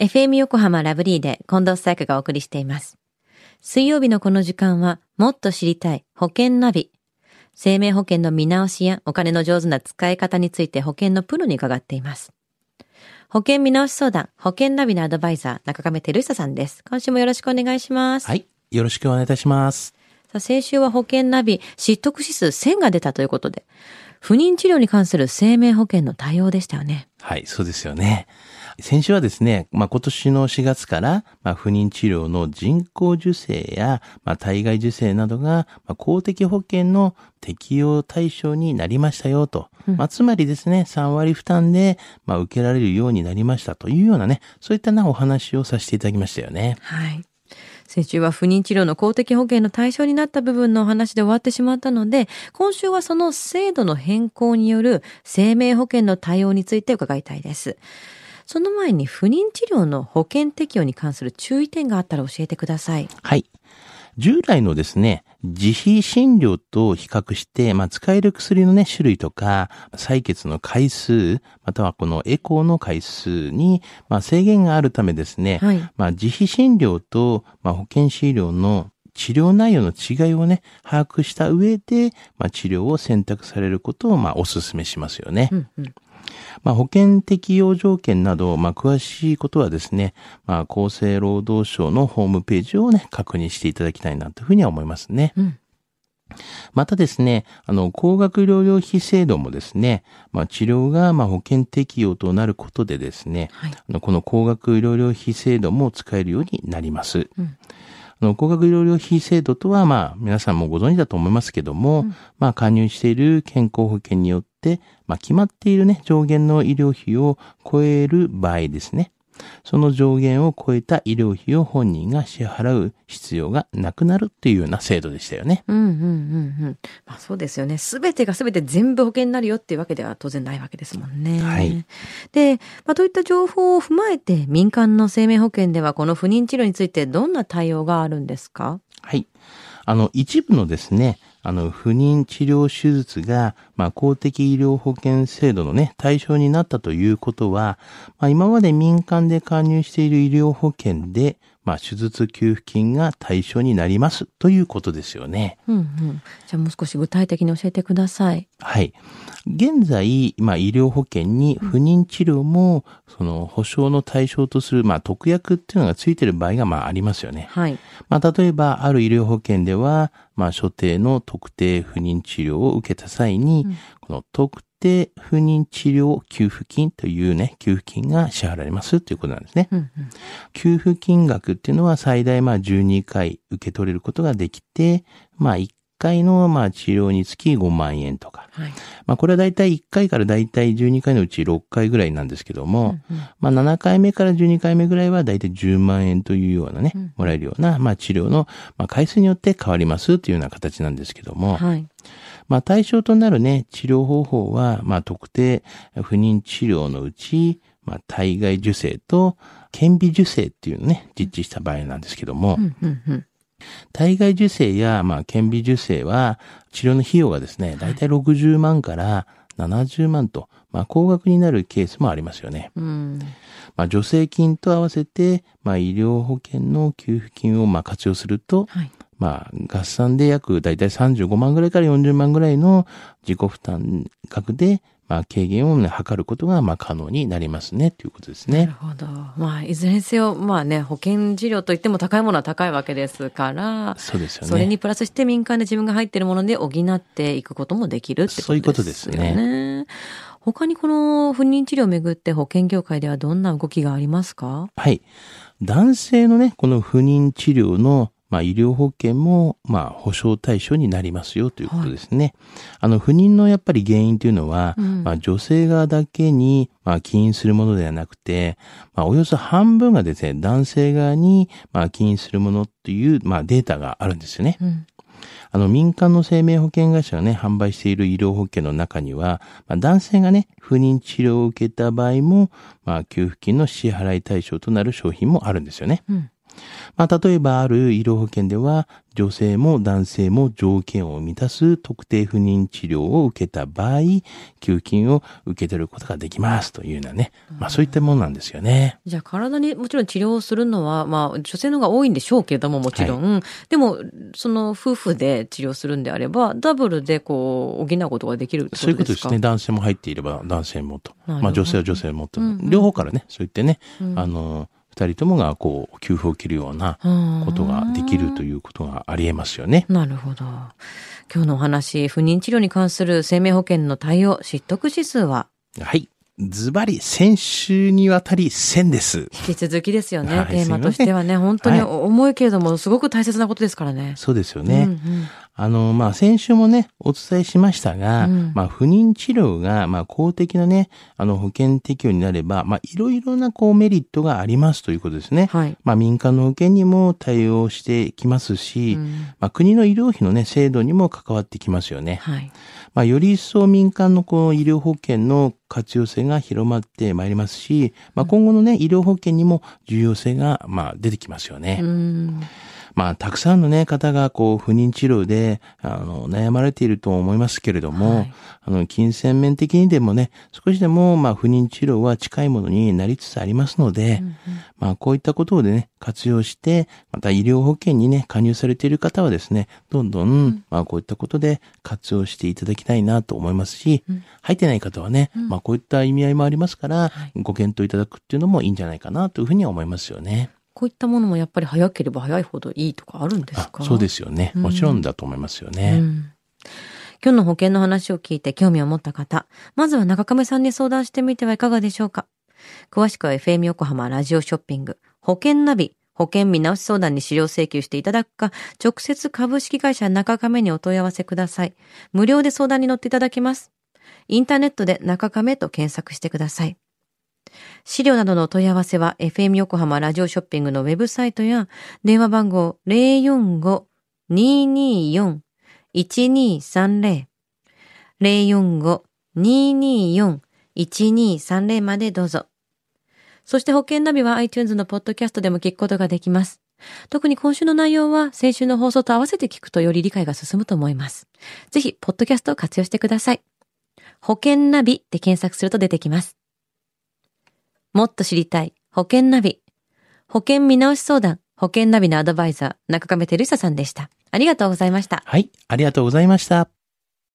FM 横浜ラブリーで近藤紗友香がお送りしています。水曜日のこの時間は、もっと知りたい保険ナビ。生命保険の見直しやお金の上手な使い方について保険のプロに伺っています。保険見直し相談、保険ナビのアドバイザー、中亀照久さんです。今週もよろしくお願いします。はい。よろしくお願いいたします。さあ先週は保険ナビ、失得指数1000が出たということで、不妊治療に関する生命保険の対応でしたよね。はい、そうですよね。先週はですね、まあ、今年の4月から、まあ、不妊治療の人工授精や、まあ、体外受精などが、まあ、公的保険の適用対象になりましたよと。まあ、つまりですね、3割負担で、まあ、受けられるようになりましたというようなね、そういったなお話をさせていただきましたよね。はい。先週は不妊治療の公的保険の対象になった部分のお話で終わってしまったので、今週はその制度の変更による生命保険の対応について伺いたいです。その前に不妊治療の保険適用に関する注意点があったら教えてください。はい。従来のですね、自費診療と比較して、まあ、使える薬のね、種類とか、採血の回数、またはこのエコーの回数に、まあ、制限があるためですね、はいまあ、自費診療と、まあ、保険診療の治療内容の違いをね、把握した上で、まあ、治療を選択されることを、まあ、お勧めしますよね。うんうん。まあ、保険適用条件など、まあ、詳しいことはですね、まあ、厚生労働省のホームページをね、確認していただきたいなというふうには思いますね。うんまたですね、あの、高額療養費制度もですね、まあ、治療が、まあ、保険適用となることでですね、はい。あのこの高額療養費制度も使えるようになります。うんあの高額療養費制度とは、まあ、皆さんもご存知だと思いますけども、まあ、加入している健康保険によって、まあ、決まっているね、上限の医療費を超える場合ですね。その上限を超えた医療費を本人が支払う必要がなくなるっていうような制度でしたよね。うんうんうんうん。まあそうですよね。すべてがすべて全部保険になるよっていうわけでは当然ないわけですもんね。はい。で、まあといった情報を踏まえて民間の生命保険ではこの不妊治療についてどんな対応があるんですか？はい。あの、一部のですね、あの、不妊治療手術が、まあ、公的医療保険制度のね、対象になったということは、まあ、今まで民間で加入している医療保険で、まあ、手術給付金が対象になりますということですよね。うんうん。じゃあもう少し具体的に教えてください。はい。現在、まあ、医療保険に不妊治療も、その、保障の対象とする、まあ、特約っていうのがついている場合が、まあ、ありますよね。はい。まあ、例えば、ある医療保険では、まあ、所定の特定不妊治療を受けた際に、この特定不妊治療給付金というね、給付金が支払われますということなんですね。うんうん。給付金額っていうのは最大まあ12回受け取れることができて、まあ1回のまあ治療につき5万円とか。はい。まあこれはだいたい1回からだいたい12回のうち6回ぐらいなんですけども、うんうんまあ7回目から12回目ぐらいはだいたい10万円というようなね、もらえるようなまあ治療のまあ回数によって変わりますというような形なんですけども、はい。まあ対象となるね、治療方法は、まあ特定不妊治療のうち、まあ体外受精と顕微授精っていうのね、実地した場合なんですけども、うんうんうん。体外受精や、まあ顕微受精は治療の費用がですね、だいたい60万から70万と、まあ高額になるケースもありますよね。うん。まあ助成金と合わせて、まあ医療保険の給付金をまあ活用すると、はい。まあ、合算で約だいたい35万ぐらいから40万ぐらいの自己負担額で、まあ、軽減を、ね、図ることが、まあ、可能になりますね、ということですねなる。ほど。まあ、いずれにせよ、まあね、保険治療といっても高いものは高いわけですから、そうですよね。それにプラスして民間で自分が入っているもので補っていくこともできるってことですよね。そういうことですね他にこの不妊治療をめぐって保険業界ではどんな動きがありますかはい。男性のね、この不妊治療の、まあ、医療保険も、まあ、保証対象になりますよということですね。あの、不妊のやっぱり原因というのは、うんまあ、女性側だけに、まあ、起因するものではなくて、まあ、およそ半分がですね、男性側に、まあ、起因するものっていう、まあ、データがあるんですよね。うん。あの、民間の生命保険会社がね、販売している医療保険の中には、まあ、男性がね、不妊治療を受けた場合も、まあ、給付金の支払い対象となる商品もあるんですよね。うん。まあ、例えばある医療保険では、女性も男性も条件を満たす特定不妊治療を受けた場合、給付金を受け取ることができますというようなね、まあそういったものなんですよね。じゃあ体にもちろん治療をするのは、まあ女性の方が多いんでしょうけれどももちろん、はい、でもその夫婦で治療するんであれば、ダブルでこう補うことができるってことですか？そういうことですね。男性も入っていれば男性もと。まあ女性は女性もと。両方からね、そう言ってね、うん、あの、二人ともがこう、給付を切るようなことができるということがあり得ますよね。なるほど。今日のお話、不妊治療に関する生命保険の対応、知得指数は？はい。ズバリ、先週にわたり1000です。引き続きですよね、はい、テーマとしてはね。本当に重いけれども、すごく大切なことですからね。そうですよね。うんうんあの、まあ、先週もね、お伝えしましたが、うん、まあ、不妊治療が、まあ、公的なね、あの、保険適用になれば、まあ、いろいろな、こう、メリットがありますということですね。はい。まあ、民間の保険にも対応してきますし、うん、まあ、国の医療費のね、制度にも関わってきますよね。はい。まあ、より一層民間のこの医療保険の活用性が広まってまいりますし、まあ、今後のね、医療保険にも重要性が、まあ、出てきますよね。うんまあ、たくさんのね、方が、こう、不妊治療で、あの、悩まれていると思いますけれども、はい、あの、金銭面的にでもね、少しでも、まあ、不妊治療は近いものになりつつありますので、うんうん、まあ、こういったことをね、活用して、また医療保険にね、加入されている方はですね、どんどん、うん、まあ、こういったことで活用していただきたいなと思いますし、うん、入ってない方はね、うん、まあ、こういった意味合いもありますから、はい、ご検討いただくっていうのもいいんじゃないかなというふうには思いますよね。こういったものもやっぱり早ければ早いほどいいとかあるんですか？そうですよね。もちろんだと思いますよね。うん、今日の保険の話を聞いて興味を持った方、まずは中亀さんに相談してみてはいかがでしょうか？詳しくは FM 横浜ラジオショッピング、保険ナビ、保険見直し相談に資料請求していただくか、直接株式会社中亀にお問い合わせください。無料で相談に乗っていただきます。インターネットで中亀と検索してください。資料などの問い合わせは FM 横浜ラジオショッピングのウェブサイトや電話番号045-224-1230 045-224-1230までどうぞ。そして保険ナビは iTunes のポッドキャストでも聞くことができます。特に今週の内容は先週の放送と合わせて聞くとより理解が進むと思います。ぜひ、ポッドキャストを活用してください。保険ナビで検索すると出てきます。もっと知りたい保険ナビ。保険見直し相談、保険ナビのアドバイザー、中亀照久さんでした。ありがとうございました。はい、ありがとうございました。